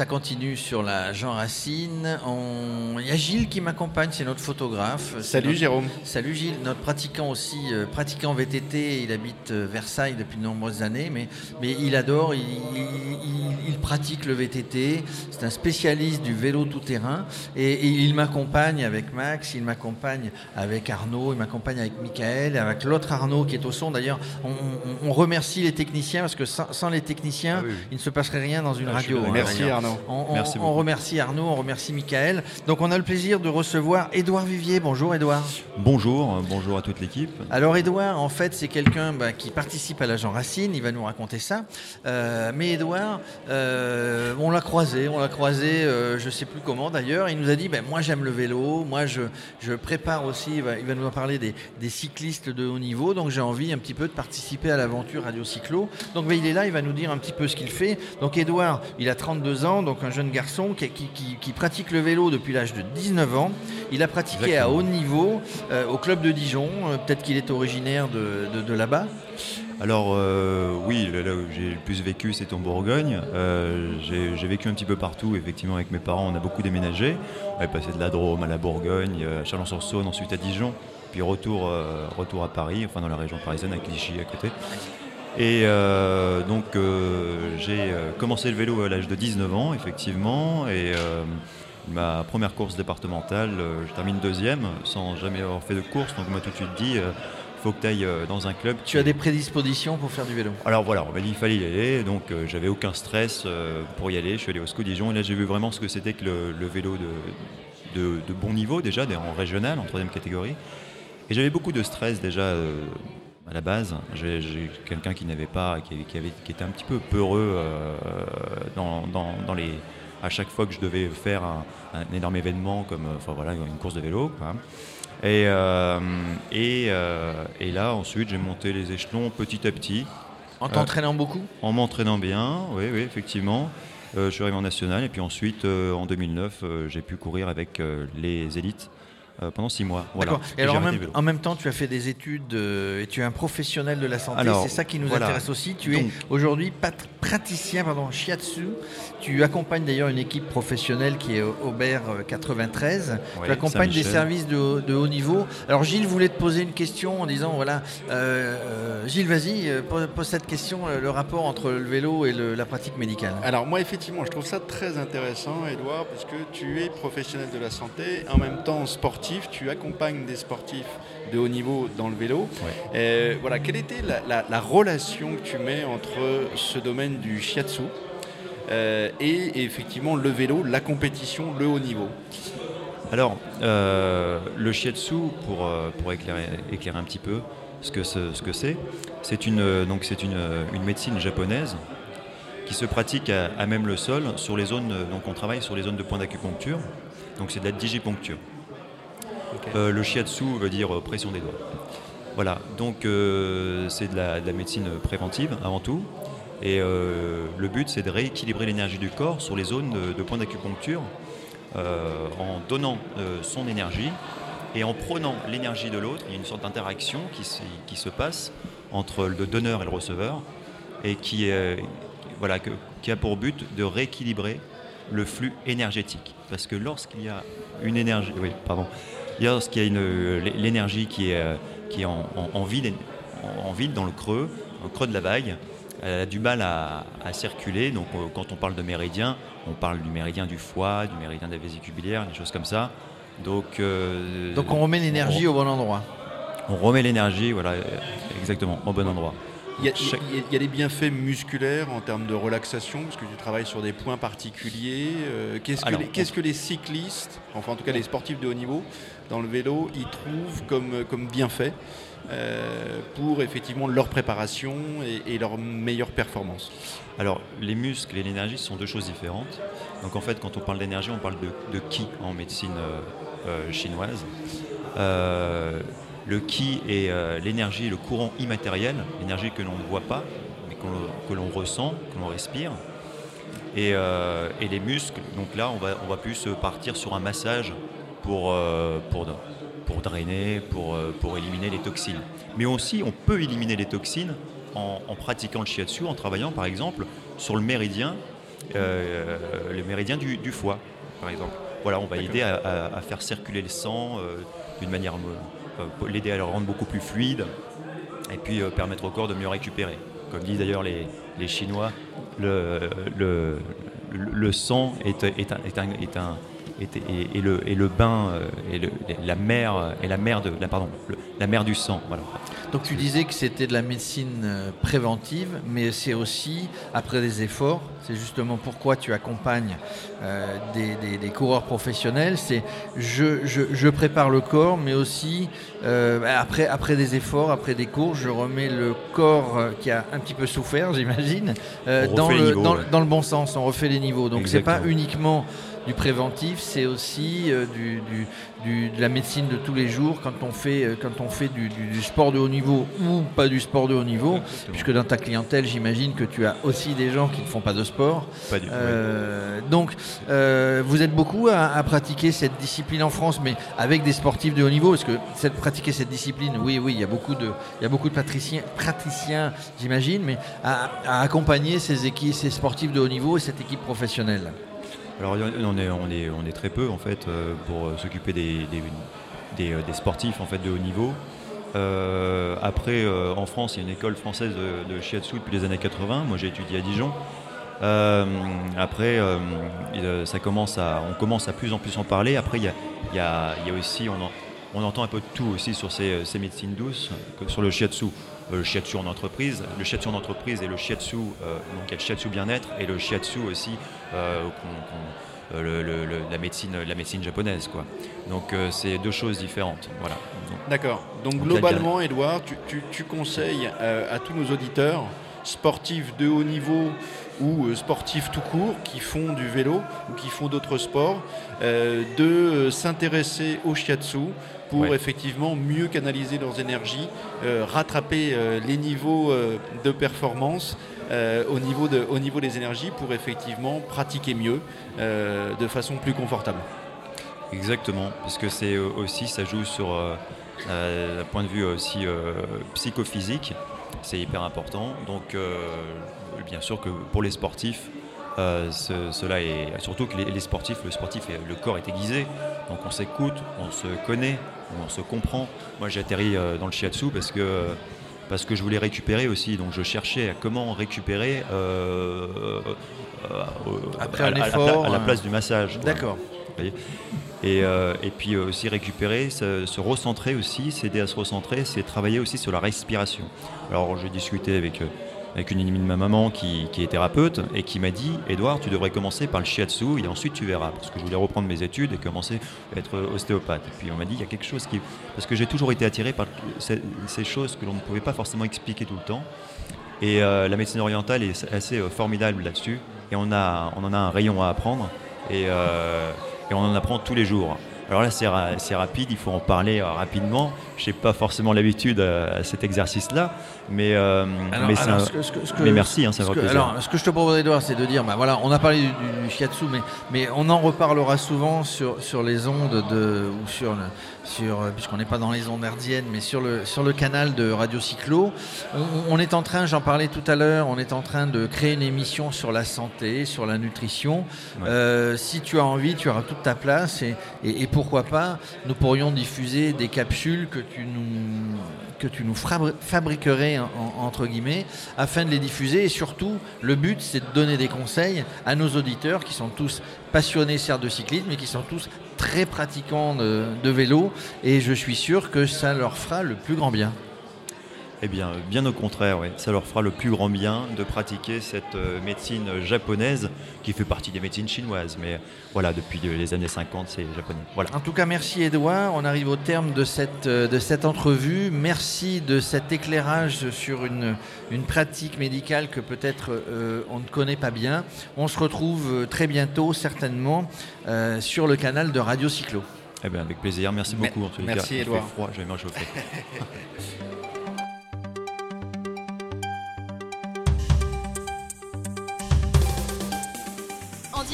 Ça continue sur la Jean Racine. Il y a Gilles qui m'accompagne, c'est notre photographe. Salut Jérôme. Salut Gilles, notre pratiquant aussi, euh, pratiquant VTT. Il habite euh, Versailles depuis de nombreuses années, mais, mais il adore, il, pratique le VTT. C'est un spécialiste du vélo tout-terrain et, il m'accompagne avec Max, il m'accompagne avec Arnaud, il m'accompagne avec Michael, avec l'autre Arnaud qui est au son. D'ailleurs, on, remercie les techniciens parce que sans, les techniciens, ah il ne se passerait rien dans une ah, radio. Hein, merci Arnaud. On, remercie Arnaud, on remercie Michael. Donc on a le plaisir de recevoir Édouard Vivier. Bonjour Édouard. Bonjour, euh, bonjour à toute l'équipe. Alors Édouard, en fait, c'est quelqu'un bah, qui participe à l'agent Racine, il va nous raconter ça. Euh, mais Édouard, euh, on l'a croisé, on l'a croisé, je ne sais plus comment d'ailleurs. Il nous a dit, ben, moi j'aime le vélo, moi je, prépare aussi, il va, nous en parler des, cyclistes de haut niveau, donc j'ai envie un petit peu de participer à l'aventure Radio Cyclo. Donc ben, il est là, il va nous dire un petit peu ce qu'il fait. Donc Édouard, il a 32 ans, donc un jeune garçon qui, pratique le vélo depuis l'âge de 19 ans. Il a pratiqué à haut niveau euh, au club de Dijon. Euh, peut-être qu'il est originaire de, là-bas. Alors euh, oui, là où j'ai le plus vécu, c'est en Bourgogne. j'ai vécu un petit peu partout, effectivement, avec mes parents, on a beaucoup déménagé. On est passé de la Drôme à la Bourgogne, à Chalon-sur-Saône, ensuite à Dijon, puis retour, retour à Paris, enfin dans la région parisienne, à Clichy à côté. Et euh, donc euh, j'ai euh, commencé le vélo à l'âge de 19 ans, effectivement, et ma première course départementale, je termine deuxième, sans jamais avoir fait de course, donc on m'a tout de suite dit, il faut que tu ailles dans un club. Tu as des prédispositions pour faire du vélo? Alors voilà, on m'a dit qu'il fallait y aller, donc j'avais aucun stress pour y aller, je suis allé au SCO Dijon, et là j'ai vu vraiment ce que c'était que le, vélo de, de, de, bon niveau déjà, en régional, en troisième catégorie. Et j'avais beaucoup de stress déjà à la base. J'ai quelqu'un qui n'avait pas, qui, avait, qui était un petit peu peureux euh, dans, les, à chaque fois que je devais faire un, énorme événement comme euh, enfin, voilà, une course de vélo. Et, euh, et, et, là, ensuite, j'ai monté les échelons petit à petit. En t'entraînant beaucoup? En m'entraînant bien, oui, oui, effectivement. je suis arrivé en national et puis ensuite, en 2009, j'ai pu courir avec les élites euh, pendant six mois. Voilà. Et, alors en même, temps, tu as fait des études euh, et tu es un professionnel de la santé. C'est ça qui nous intéresse aussi. Tu es aujourd'hui praticien pardon, shiatsu. Tu accompagnes d'ailleurs une équipe professionnelle qui est Aubert 93. Euh, tu accompagnes des services de, haut niveau. Alors Gilles voulait te poser une question en disant voilà, Gilles, vas-y, pose, cette question, le rapport entre le vélo et la pratique médicale. Alors moi, effectivement, je trouve ça très intéressant, Edouard, parce que tu es professionnel de la santé, en même temps sportif tu accompagnes des sportifs de haut niveau dans le vélo. Euh, voilà, quelle était la, relation que tu mets entre ce domaine du shiatsu euh, et, effectivement le vélo, la compétition, le haut niveau? Alors, euh, le shiatsu, pour, pour éclairer, éclairer, un petit peu ce que c'est, c'est une, donc c'est une, une, médecine japonaise qui se pratique à, à, même le sol sur les zones, donc on travaille sur les zones de point d'acupuncture, donc c'est de la digipuncture. Euh, le shiatsu veut dire euh, pression des doigts. Voilà, donc euh, c'est de la, médecine préventive avant tout. Et le but, c'est de rééquilibrer l'énergie du corps sur les zones de, point d'acupuncture en donnant son énergie et en prenant l'énergie de l'autre. Il y a une sorte d'interaction qui, se passe entre le donneur et le receveur et qui, qui a pour but de rééquilibrer le flux énergétique. Parce que lorsqu'il y a une énergie, oui, pardon, lorsqu'il y a l'énergie qui est, euh, qui est en, en, vide, en, vide dans le creux, au creux de la vague, elle a du mal à, circuler. Donc, euh, quand on parle de méridien, on parle du méridien du foie, du méridien de la vésicule biliaire, des choses comme ça. Donc, euh, donc on remet l'énergie au bon endroit. On remet l'énergie, voilà, exactement, au bon endroit. Il y, a, des bienfaits musculaires en termes de relaxation, parce que tu travailles sur des points particuliers. qu'est-ce, que les, qu'est-ce que les cyclistes, enfin en tout cas les sportifs de haut niveau, dans le vélo, ils trouvent comme, comme bienfait euh, pour effectivement leur préparation et, leur meilleure performance? Alors, les muscles et l'énergie sont deux choses différentes. Donc, en fait, quand on parle d'énergie, on parle de, de ki en médecine euh, euh, chinoise? Le ki est l'énergie, le courant immatériel, l'énergie que l'on ne voit pas, mais que l'on ressent, que l'on respire. Et, et, les muscles, donc là, on va, on va plus partir sur un massage pour, pour, pour drainer, pour, pour éliminer les toxines. Mais aussi, on peut éliminer les toxines en, pratiquant le shiatsu, en travaillant par exemple sur le méridien, le méridien du, du, foie, par exemple. Voilà, on va aider à, faire circuler le sang d'une manière, l'aider à le rendre beaucoup plus fluide, et puis permettre au corps de mieux récupérer. Comme disent d'ailleurs les, les Chinois, le, le, le sang est, est, est, un, est et, le, et le bain euh, et la mer et la mer la pardon la mer du sang voilà. Donc tu disais que c'était de la médecine euh, préventive, mais c'est aussi après des efforts. C'est justement pourquoi tu accompagnes euh, des, coureurs professionnels. C'est je, je, prépare le corps, mais aussi après, après des efforts, après des cours, je remets le corps qui a un petit peu souffert, j'imagine, dans, le, dans, le bon sens. On refait les niveaux. Donc c'est pas uniquement du préventif, c'est aussi euh, du, de la médecine de tous les jours quand on fait, euh, quand on fait du, sport de haut niveau ou pas du sport de haut niveau, puisque dans ta clientèle, j'imagine que tu as aussi des gens qui ne font pas de sport. Pas du tout. Euh, donc, vous êtes beaucoup à, pratiquer cette discipline en France, mais avec des sportifs de haut niveau, parce que cette, pratiquer cette discipline, oui, oui, il y a beaucoup de, il y a beaucoup de praticiens, praticiens j'imagine, mais à, à accompagner ces, équipes, ces sportifs de haut niveau et cette équipe professionnelle. Alors on est, très peu en fait euh, pour euh, s'occuper des, euh, des, sportifs en fait de haut niveau. après, en France, il y a une école française de, shiatsu depuis les années 80. Moi, j'ai étudié à Dijon. après, ça commence à, on commence à plus en plus en parler. Après, il y a, aussi, on, on, entend un peu de tout aussi sur ces, ces médecines douces, sur le shiatsu. Euh, le shiatsu en entreprise. Le shiatsu en entreprise et le shiatsu, euh, donc il y a le shiatsu bien-être et le shiatsu aussi, euh, la, médecine, la médecine japonaise. Quoi. Donc c'est deux choses différentes. Voilà. D'accord. Donc, globalement, Edouard, tu, conseilles à tous nos auditeurs, sportifs de haut niveau ou sportifs tout court, qui font du vélo ou qui font d'autres sports, de s'intéresser au shiatsu pour effectivement mieux canaliser leurs énergies, euh, rattraper euh, les niveaux euh, de performance au, niveau de, au niveau des énergies pour effectivement pratiquer mieux de façon plus confortable. Exactement, parce que c'est aussi, ça joue sur un point de vue aussi psychophysique, c'est hyper important. Donc bien sûr que pour les sportifs, cela est surtout que les, sportifs, le sportif, le corps est aiguisé, donc on s'écoute, on se connaît, on se comprend. Moi, j'ai atterri euh, dans le shiatsu parce que parce que je voulais récupérer aussi. Donc, je cherchais à comment récupérer euh, euh, Après à, effort, à, la, place du massage. D'accord. Et, et, puis aussi récupérer, se, recentrer aussi, s'aider à se recentrer, c'est travailler aussi sur la respiration. Alors, j'ai discuté avec avec une amie de ma maman qui, est thérapeute et qui m'a dit Edouard, tu devrais commencer par le shiatsu et ensuite tu verras. Parce que je voulais reprendre mes études et commencer à être ostéopathe. Et puis on m'a dit il y a quelque chose qui. Parce que j'ai toujours été attiré par ces, choses que l'on ne pouvait pas forcément expliquer tout le temps. Et euh, la médecine orientale est assez euh, formidable là-dessus. Et on, a, on en a un rayon à apprendre. Et, euh, et on en apprend tous les jours. Alors là, c'est rapide, il faut en parler euh, rapidement. Je n'ai pas forcément l'habitude euh, à cet exercice-là, mais, euh, mais, mais merci, hein, ça va Alors, ce que je te propose, Edouard, c'est de dire, bah, voilà, on a parlé du, shiatsu, mais, mais on en reparlera souvent sur, sur les ondes de, ou sur, sur puisqu'on n'est pas dans les ondes herdiennes, mais sur le, sur le canal de Radio Cyclo. On, est en train, j'en parlais tout à l'heure, on est en train de créer une émission sur la santé, sur la nutrition. si tu as envie, tu auras toute ta place et, et, et pour pourquoi pas, nous pourrions diffuser des capsules que tu nous, fabriquerais, entre guillemets, afin de les diffuser. Et surtout, le but, c'est de donner des conseils à nos auditeurs qui sont tous passionnés, certes, de cyclisme, mais qui sont tous très pratiquants de vélo. Et je suis sûr que ça leur fera le plus grand bien. Eh bien, bien au contraire, ça leur fera le plus grand bien de pratiquer cette euh, médecine japonaise qui fait partie des médecines chinoises. Mais voilà, depuis les années 50, c'est japonais. Voilà. En tout cas, merci Edouard. On arrive au terme de cette, euh, de cette entrevue. Merci de cet éclairage sur une, une pratique médicale que peut-être euh, on ne connaît pas bien. On se retrouve très bientôt, certainement, sur le canal de Radio Cyclo. Eh bien, avec plaisir. Merci beaucoup. En merci Edouard. Il fait froid, je vais me réchauffer.